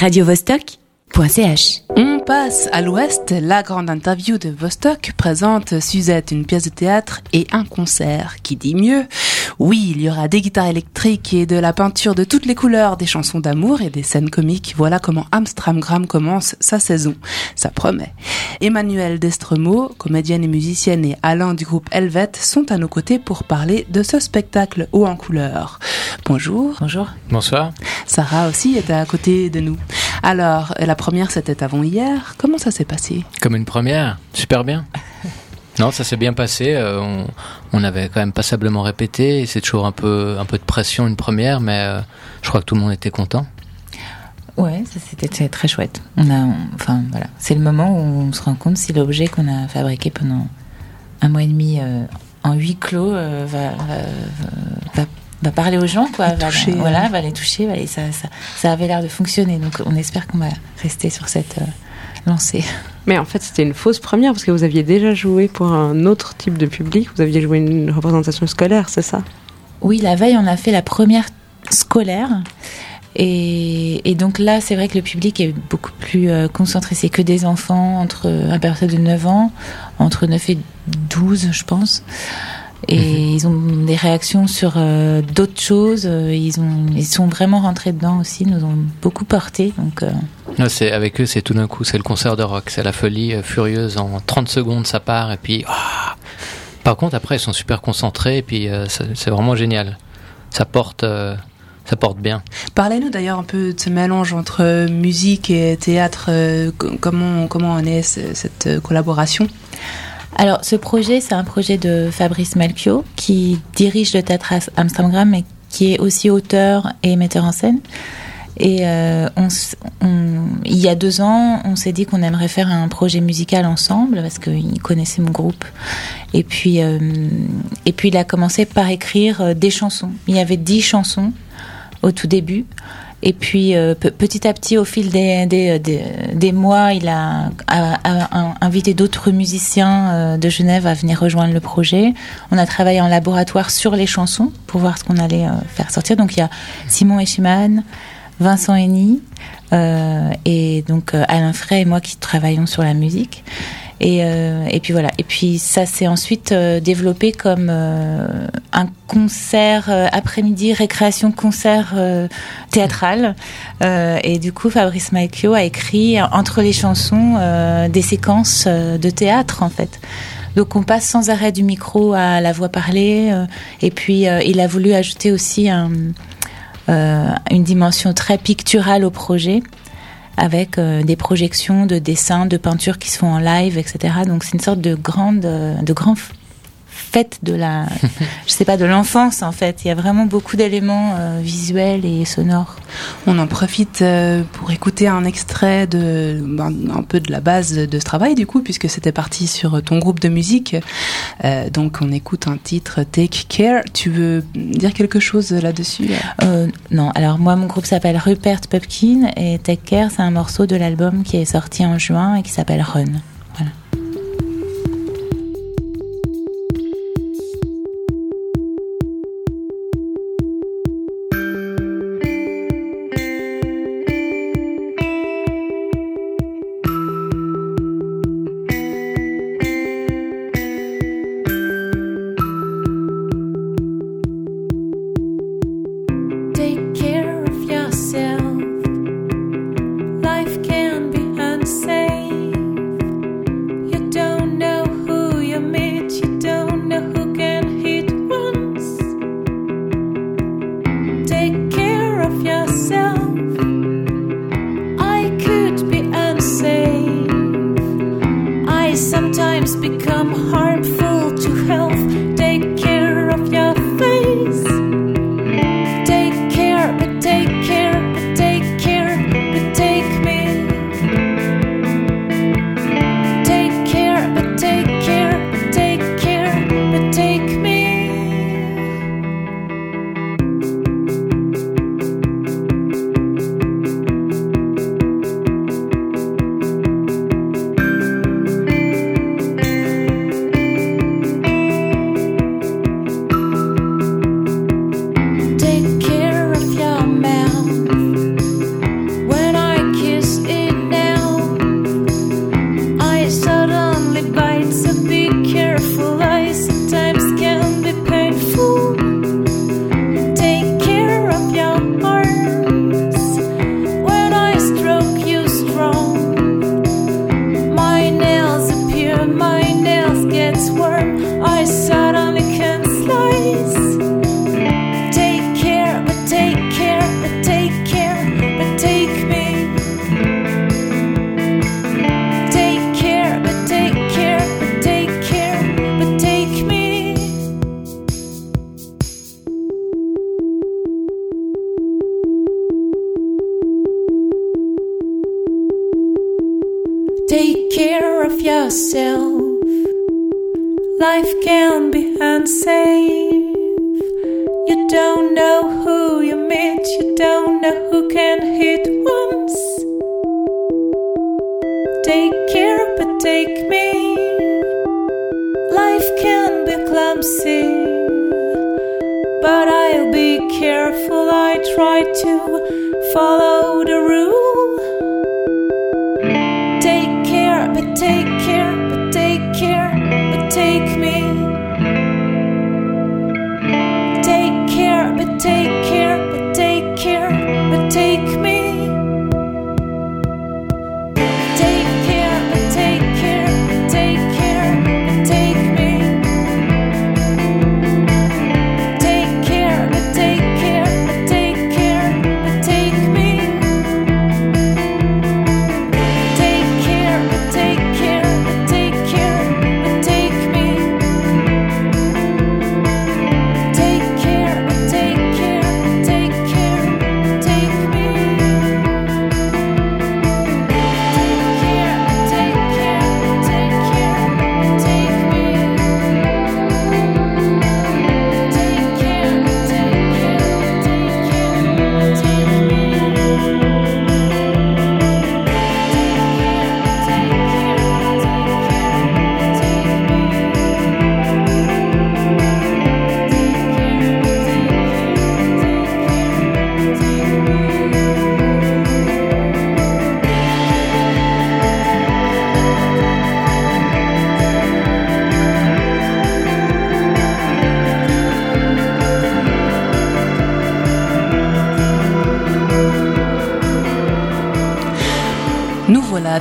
radiovostok.ch. On passe à l'ouest. La grande interview de Vostok présente Suzette, une pièce de théâtre et un concert. Qui dit mieux? Oui, il y aura des guitares électriques et de la peinture de toutes les couleurs, des chansons d'amour et des scènes comiques. Voilà comment Amstramgram commence sa saison. Ça promet. Emmanuel Destremo, comédienne et musicienne, et Alain du groupe Helvet sont à nos côtés pour parler de ce spectacle haut en couleur. Bonjour. Bonjour. Bonsoir. Sarah aussi est à côté de nous. Alors, la première, c'était avant-hier. Comment ça s'est passé? Comme une première Super bien. Non, ça s'est bien passé. Euh, on, on, avait quand même passablement répété. C'est toujours un peu, un peu de pression une première, mais euh, je crois que tout le monde était content. Ouais, ça c'était très chouette. On a, enfin voilà, c'est le moment où on se rend compte si l'objet qu'on a fabriqué pendant un mois et demi euh, en huis clos va, va, va, va parler aux gens, quoi. Va, toucher, voilà, va les toucher. Va ça, ça, ça, avait l'air de fonctionner. Donc, on espère qu'on va rester sur cette euh, lancée. Mais en fait, c'était une fausse première parce que vous aviez déjà joué pour un autre type de public. Vous aviez joué une représentation scolaire, c'est ça? Oui, la veille, on a fait la première scolaire. Et, et donc là, c'est vrai que le public est beaucoup plus euh, concentré. C'est que des enfants entre à partir de 9 ans, entre 9 et 12, je pense et ils ont des réactions sur euh, d'autres choses. Euh, ils ont, ils sont vraiment rentrés dedans aussi. Nous ont beaucoup porté. Donc. Euh... c'est avec eux, c'est tout d'un coup, c'est le concert de rock, c'est la folie euh, furieuse. En 30 secondes, ça part et puis. Ah Par contre, après, ils sont super concentrés et puis c'est vraiment génial. Ça porte. ça porte bien. Parlez-nous d'ailleurs un peu de ce mélange entre musique et théâtre. comment, comment en est cette collaboration? Alors, ce projet, c'est un projet de Fabrice Melchior, qui dirige le théâtre Amsterdam, mais qui est aussi auteur et metteur en scène. Et euh, il y a deux ans, on s'est dit qu'on aimerait faire un projet musical ensemble parce qu'il connaissait mon groupe. Et puis, euh, et puis il a commencé par écrire euh, des chansons. Il y avait dix chansons au tout début. Et puis euh, petit à petit, au fil des, des, des, mois, il a, invité d'autres musiciens euh, de Genève à venir rejoindre le projet. On a travaillé en laboratoire sur les chansons pour voir ce qu'on allait euh, faire sortir. Donc il y a Simon Echiman, Vincent Henny et donc Alain Frey et moi qui travaillons sur la musique. Et, euh, et, puis voilà. Et puis ça s'est ensuite euh, développé comme euh, un concert après-midi, récréation concert théâtral. et du coup, Fabrice Maicchio a écrit entre les chansons des séquences de théâtre en fait. Donc on passe sans arrêt du micro à la voix parlée. et puis il a voulu ajouter aussi un, une dimension très picturale au projet avec euh, des projections de dessins, de peintures qui se font en live, etc. Donc c'est une sorte de grande, euh, de grand fête de la, je sais pas, de l'enfance en fait. Il y a vraiment beaucoup d'éléments euh, visuels et sonores. On en profite euh, pour écouter un extrait de, ben, un peu de la base de ce travail du coup, puisque c'était parti sur ton groupe de musique. Euh, donc on écoute un titre Take Care. Tu veux dire quelque chose là-dessus Non. Alors moi, mon groupe s'appelle Rupert Pupkin et Take Care, c'est un morceau de l'album qui est sorti en juin et qui s'appelle Run. Don't know who you meet, you don't know who can hit once. Take care, but take me. Life can be clumsy, but I'll be careful. I try to follow the rule.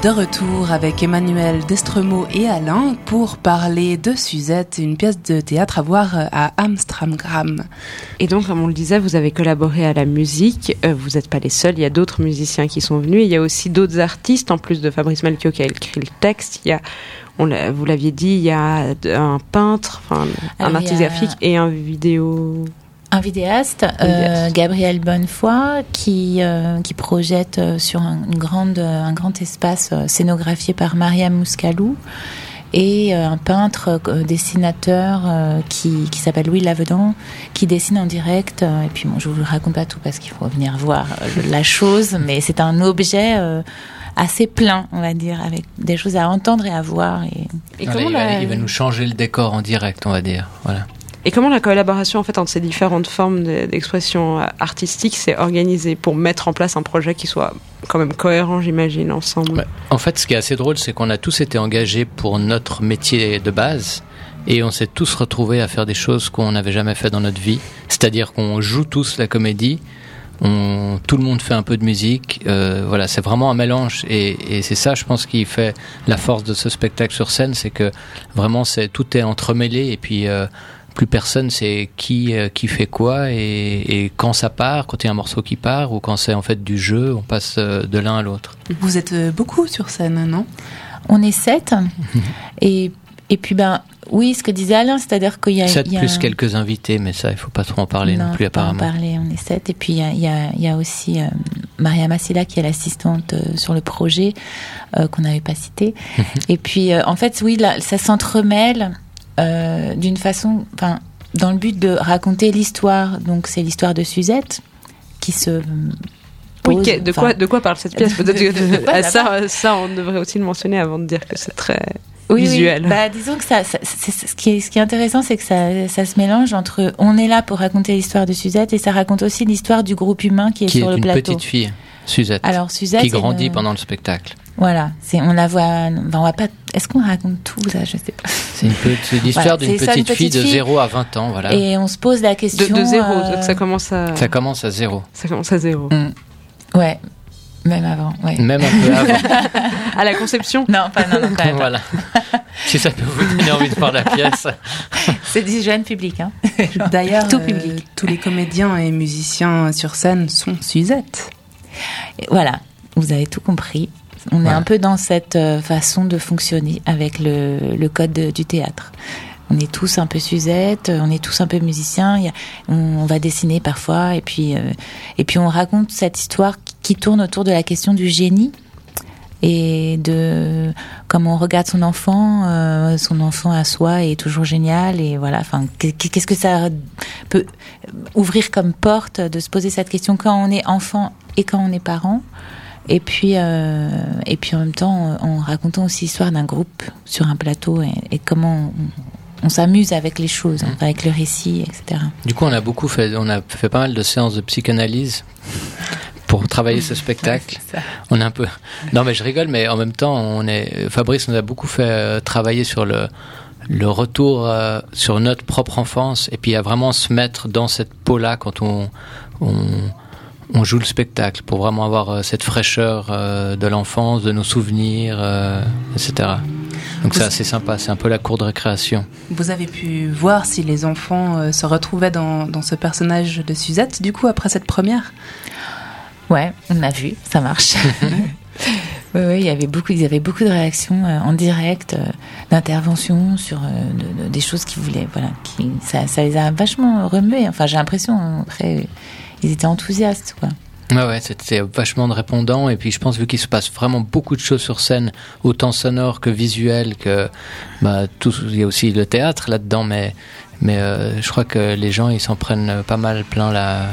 De retour avec Emmanuel Destremaux et Alain pour parler de Suzette, une pièce de théâtre à voir à Amstramgram. Et donc, comme on le disait, vous avez collaboré à la musique. Euh, vous n'êtes pas les seuls. Il y a d'autres musiciens qui sont venus. Il y a aussi d'autres artistes, en plus de Fabrice Melchior qui a écrit le texte. Il y a, on vous l'aviez dit, il y a un peintre, enfin, un artiste graphique et un vidéo. Un vidéaste, euh. Gabriel Bonnefoy, qui, euh, qui projette euh, sur un, une grande, un grand espace scénographié par Maria Mouscalou, et un peintre dessinateur qui, qui s'appelle Louis Lavedan, qui dessine en direct. et puis bon, je vous raconte pas tout parce qu'il faut venir voir la chose, mais c'est un objet euh, assez plein, on va dire, avec des choses à entendre et à voir. Et... Et comment, il, va, il va nous changer le décor en direct, on va dire. Voilà. Et comment la collaboration en fait entre ces différentes formes de- d'expression euh, artistique s'est organisée pour mettre en place un projet qui soit quand même cohérent, j'imagine, ensemble? En fait, ce qui est assez drôle, c'est qu'on a tous été engagés pour notre métier de base. Et on s'est tous retrouvés à faire des choses qu'on n'avait jamais fait dans notre vie. C'est-à-dire qu'on joue tous la comédie, tout le monde fait un peu de musique. euh, voilà, c'est vraiment un mélange. Et, et c'est ça, je pense, qui fait la force de ce spectacle sur scène, c'est que vraiment, c'est tout est entremêlé. Et puis, euh, plus personne sait qui euh, qui fait quoi et, et quand ça part, quand il y a un morceau qui part, ou quand c'est en fait du jeu, on passe euh, de l'un à l'autre. Vous êtes euh, beaucoup sur scène, non? On est sept. et, et puis, ben, oui, ce que disait Alain, c'est-à-dire qu'il y a. Sept il y a plus un- quelques invités, mais ça, il faut pas trop en parler non, Non, plus pas en apparemment. parler, on est sept. Et puis il y a, il y a- il y a aussi euh, Maria Massila qui est l'assistante euh, sur le projet euh, qu'on n'avait pas cité. et puis euh, en fait, oui, là, ça s'entremêle euh, d'une façon, enfin, dans le but de raconter l'histoire. Donc c'est l'histoire de Suzette qui se Oui, pose, que- de, quoi, de quoi parle cette pièce Peut-être que Ah, ça ça, on devrait aussi le mentionner avant de dire que c'est très Oui, oui. visuel. Bah, disons que ça, ça- c'est- c'est- ce, qui est, ce qui est intéressant, c'est que ça, ça se mélange entre on est là pour raconter l'histoire de Suzette et ça raconte aussi l'histoire du groupe humain qui est Qui sur est le une plateau. petite fille, Suzette, Alors Suzette, qui grandit une- pendant le spectacle. Voilà, c'est on la voit. enfin, on va pas. Est-ce qu'on raconte tout ça Je sais pas. C'est l'histoire Voilà, d'une petite fille de fille. 0 à 20 ans, voilà. Et on se pose la question. de zéro, euh, donc ça commence à Ça commence à zéro, ça commence à zéro. Ouais, même avant. Ouais. même un peu avant. À la conception, Non, pas non, non, quand même. voilà. si ça peut vous donner envie de voir la pièce. C'est du jeune public. Hein. D'ailleurs, Tout euh, public. tous les comédiens et musiciens sur scène sont Suzette. Et voilà, vous avez tout compris. On est un peu dans cette euh, façon de fonctionner avec le, le code de- du théâtre. On est tous un peu Suzette, on est tous un peu musiciens. il y a- on, on va dessiner parfois, et puis euh, et puis on raconte cette histoire qui, qui tourne autour de la question du génie. et de comme on regarde son enfant, euh, son enfant à soi est toujours génial et voilà. Enfin, qu'est-ce que ça peut ouvrir comme porte de se poser cette question quand on est enfant et quand on est parent? Et puis, euh, et puis en même temps, en racontant aussi l'histoire d'un groupe sur un plateau et, comment on, s'amuse avec les choses, hein, avec le récit, etc. Du coup, on a beaucoup fait, on a fait pas mal de séances de psychanalyse pour travailler ce spectacle. on est un peu. Non, mais je rigole, mais en même temps, on est. Fabrice nous a beaucoup fait euh, travailler sur le le retour euh, sur notre propre enfance et puis à vraiment se mettre dans cette peau-là quand on, on, on joue le spectacle pour vraiment avoir euh, cette fraîcheur de l'enfance, de nos souvenirs, etc. Donc c'est assez sympa, c'est un peu la cour de récréation. Vous avez pu voir si les enfants se retrouvaient dans, dans ce personnage de Suzette, du coup, après cette première? Ouais, on a vu, ça marche. oui, oui, il y avait beaucoup, ils avaient beaucoup de réactions euh, en direct, euh, d'interventions sur euh, des choses qu'ils voulaient, voilà, qui, ça, ça, les a vachement remués. Enfin, j'ai l'impression, après, ils étaient enthousiastes, quoi. Ouais, ouais, c'était vachement de répondants. Et puis, je pense, vu qu'il se passe vraiment beaucoup de choses sur scène, autant sonore que visuel, que, bah, tout, il y a aussi le théâtre là-dedans, mais, mais je crois que les gens, ils s'en prennent pas mal plein la,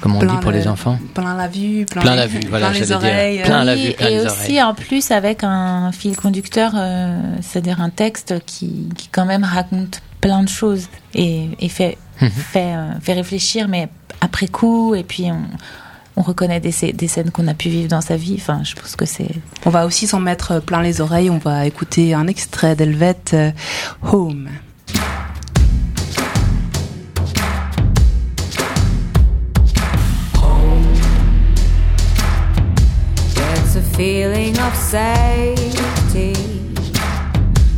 comme on dit pour les enfants? Plein la vue, plein, la vue, voilà, plein les oreilles. Plein la vue, et aussi en plus avec un fil conducteur, euh, c'est-à-dire un texte qui, qui, quand même raconte plein de choses et, et fait, mhm. fait, euh, fait, réfléchir, mais après coup, et puis on, on reconnaît des, des scènes qu'on a pu vivre dans sa vie. Enfin, je pense que c'est. On va aussi s'en mettre plein les oreilles. On va écouter un extrait d'Elvet euh, Home. feeling of safety.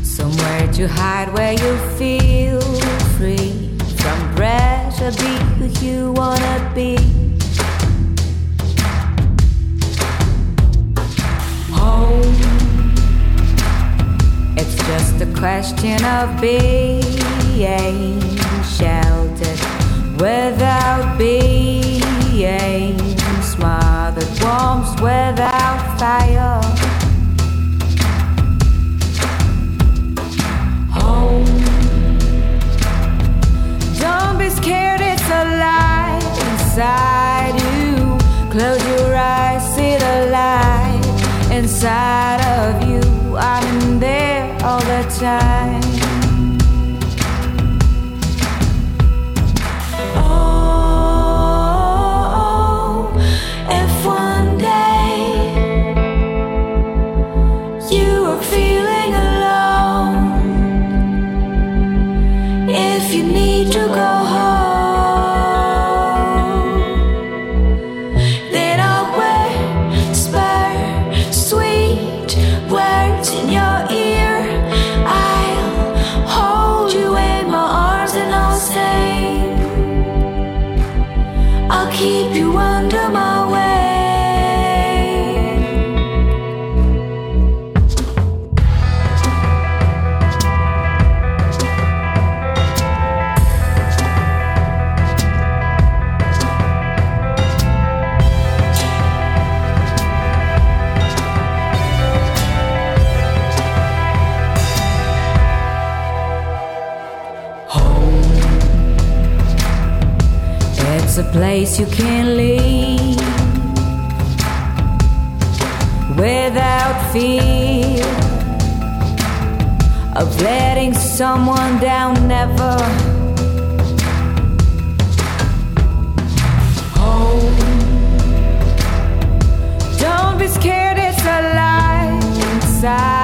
Somewhere to hide where you feel free from pressure. Be who you wanna be. Home. It's just a question of being sheltered without being smothered warmth without fire. Be scared, it's alive inside you. Close your eyes, see the light inside of you. I'm in there all the time. Place you can't leave without fear of letting someone down. Never. Home. Don't be scared, it's alive inside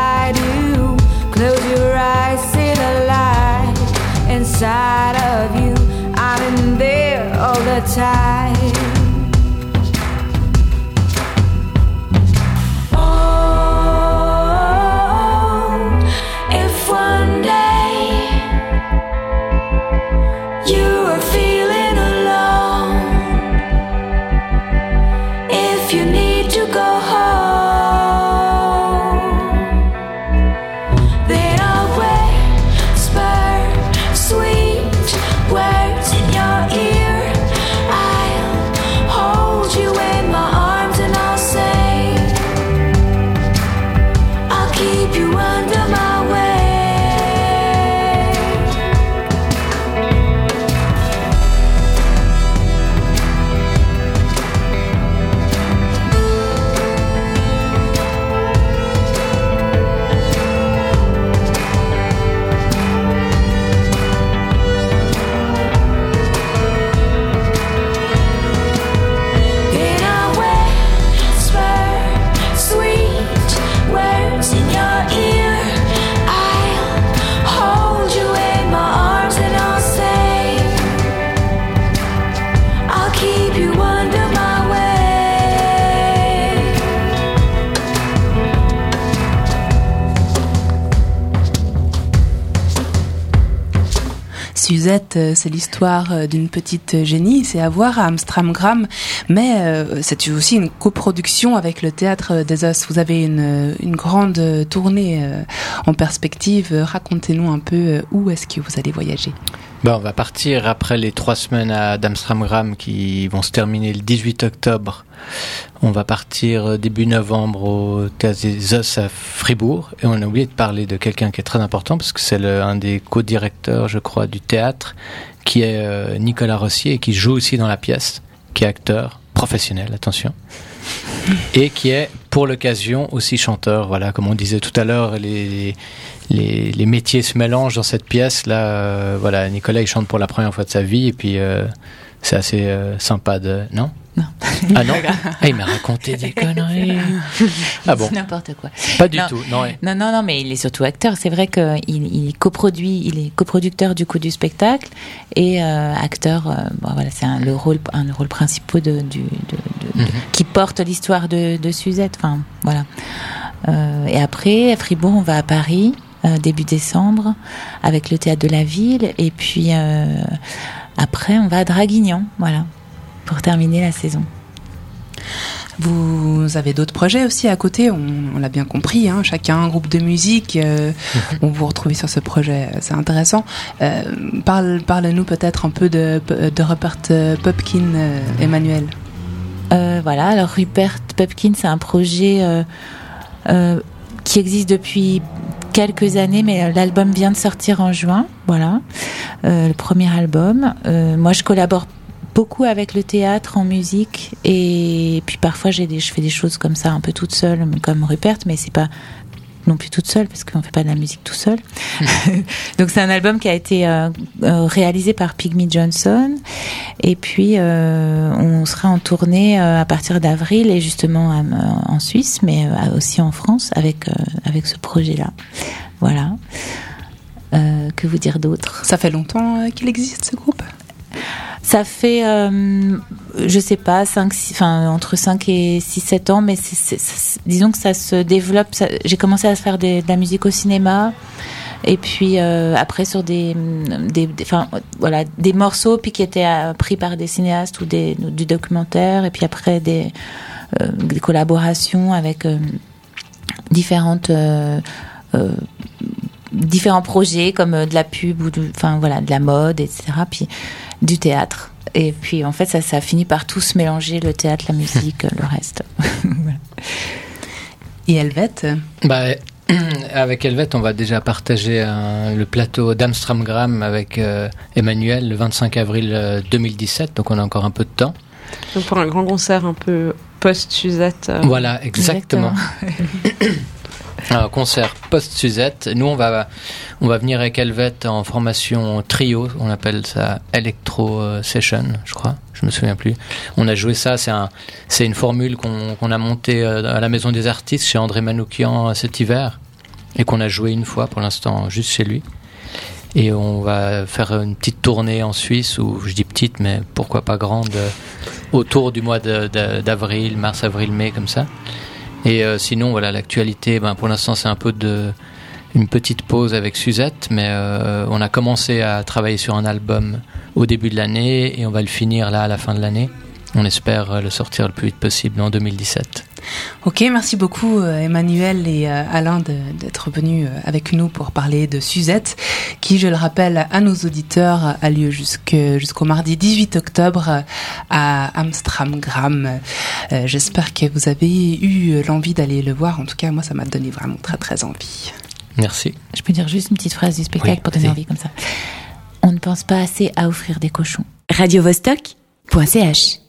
Euh, c'est l'histoire euh, d'une petite génie, c'est à voir à Amstramgram, mais euh, c'est aussi une coproduction avec le Théâtre des Os. Vous avez une grande tournée en perspective. Racontez-nous un peu où est-ce que vous allez voyager? Ben, on va partir après les trois semaines à d'Amstramgram qui vont se terminer le 18 octobre. On va partir début novembre au Théâtre des Os à Fribourg. Et on a oublié de parler de quelqu'un qui est très important parce que c'est un des co-directeurs, je crois, du théâtre, qui est euh, Nicolas Rossier et qui joue aussi dans la pièce, qui est acteur professionnel, attention, et qui est pour l'occasion aussi chanteur. Voilà, comme on disait tout à l'heure, les, les, les, métiers se mélangent dans cette pièce. Là, euh, voilà, Nicolas il chante pour la première fois de sa vie et puis euh, c'est assez sympa de non? Non. Ah non? Ah, Il m'a raconté des conneries. Ah bon N'importe quoi. Pas du tout. Non, non, non, non, mais il est surtout acteur. C'est vrai qu'il il coproduit, il est coproducteur du coup du spectacle et euh, acteur. Euh, bon, voilà, c'est un, le rôle, un le rôle principal de, du, de, mhm. qui porte l'histoire de, de, Suzette. Enfin, voilà. Euh, et après, à Fribourg, on va à Paris début décembre avec le théâtre de la ville et puis après on va à Draguignan. Voilà pour terminer la saison. Vous avez d'autres projets aussi à côté, on, l'a bien compris, hein, chacun un groupe de musique, euh, on vous retrouve sur ce projet, c'est intéressant. Euh, parle, parle-nous peut-être un peu de, de Rupert Pupkin, euh, Emmanuel. voilà, alors Rupert Pupkin, c'est un projet qui existe depuis quelques années, mais l'album vient de sortir en juin, voilà, le premier album. moi, je collabore beaucoup avec le théâtre en musique et puis parfois j'ai des, je fais des choses comme ça un peu toute seule comme Rupert mais c'est pas non plus toute seule parce qu'on fait pas de la musique tout seul. Donc c'est un album qui a été euh, euh, réalisé par Pygmy Johnson et puis euh, on sera en tournée à partir d'avril et justement en Suisse mais aussi en France avec avec ce projet là. Voilà. que vous dire d'autre? Ça fait longtemps qu'il existe ce groupe? Ça fait, euh, je sais pas, 5, enfin, entre 5 et 6, 7 ans, mais disons que ça se développe. J'ai commencé à faire de la musique au cinéma. Et puis euh, après sur des, des, voilà, des morceaux puis qui étaient euh, pris par des cinéastes ou des, du documentaire. Et puis après des, des collaborations avec différentes différents projets comme de la pub ou enfin voilà de la mode etc puis du théâtre. Et puis en fait, ça, ça a fini par tout se mélanger, le théâtre, la musique, le reste. Et Helvète? Bah, Avec Helvète, on va déjà partager le plateau d'Amstramgram avec euh, Emmanuel le 25 avril 2017, euh, donc on a encore un peu de temps. Donc pour un grand concert un peu post-Suzette. Euh. Voilà, exactement. un concert post-Suzette. Nous, on va, on va venir avec Helvet en formation trio, on appelle ça Electro euh, Session, je crois, je me souviens plus. On a joué ça, c'est un, c'est une formule qu'on a montée euh, à la Maison des Artistes chez André Manoukian euh, cet hiver et qu'on a joué une fois pour l'instant juste chez lui. Et on va faire une petite tournée en Suisse, ou je dis petite, mais pourquoi pas grande, autour du mois d'avril, mars, avril, mai, comme ça. Et euh, sinon, voilà, l'actualité, ben, pour l'instant, c'est un peu de une petite pause avec Suzette, mais euh, on a commencé à travailler sur un album au début de l'année et on va le finir là à la fin de l'année. On espère le sortir le plus vite possible en 2017. Ok, merci beaucoup euh, Emmanuel et euh, Alain d'être venus euh, avec nous pour parler de Suzette, qui, je le rappelle à nos auditeurs, a lieu jusqu'au mardi 18 octobre à Amstramgram. J'espère que vous avez eu l'envie d'aller le voir. En tout cas, moi, ça m'a donné vraiment très très envie. Merci. Je peux dire juste une petite phrase du spectacle pour donner envie comme ça. On ne pense pas assez à offrir des cochons. Radio Vostok.ch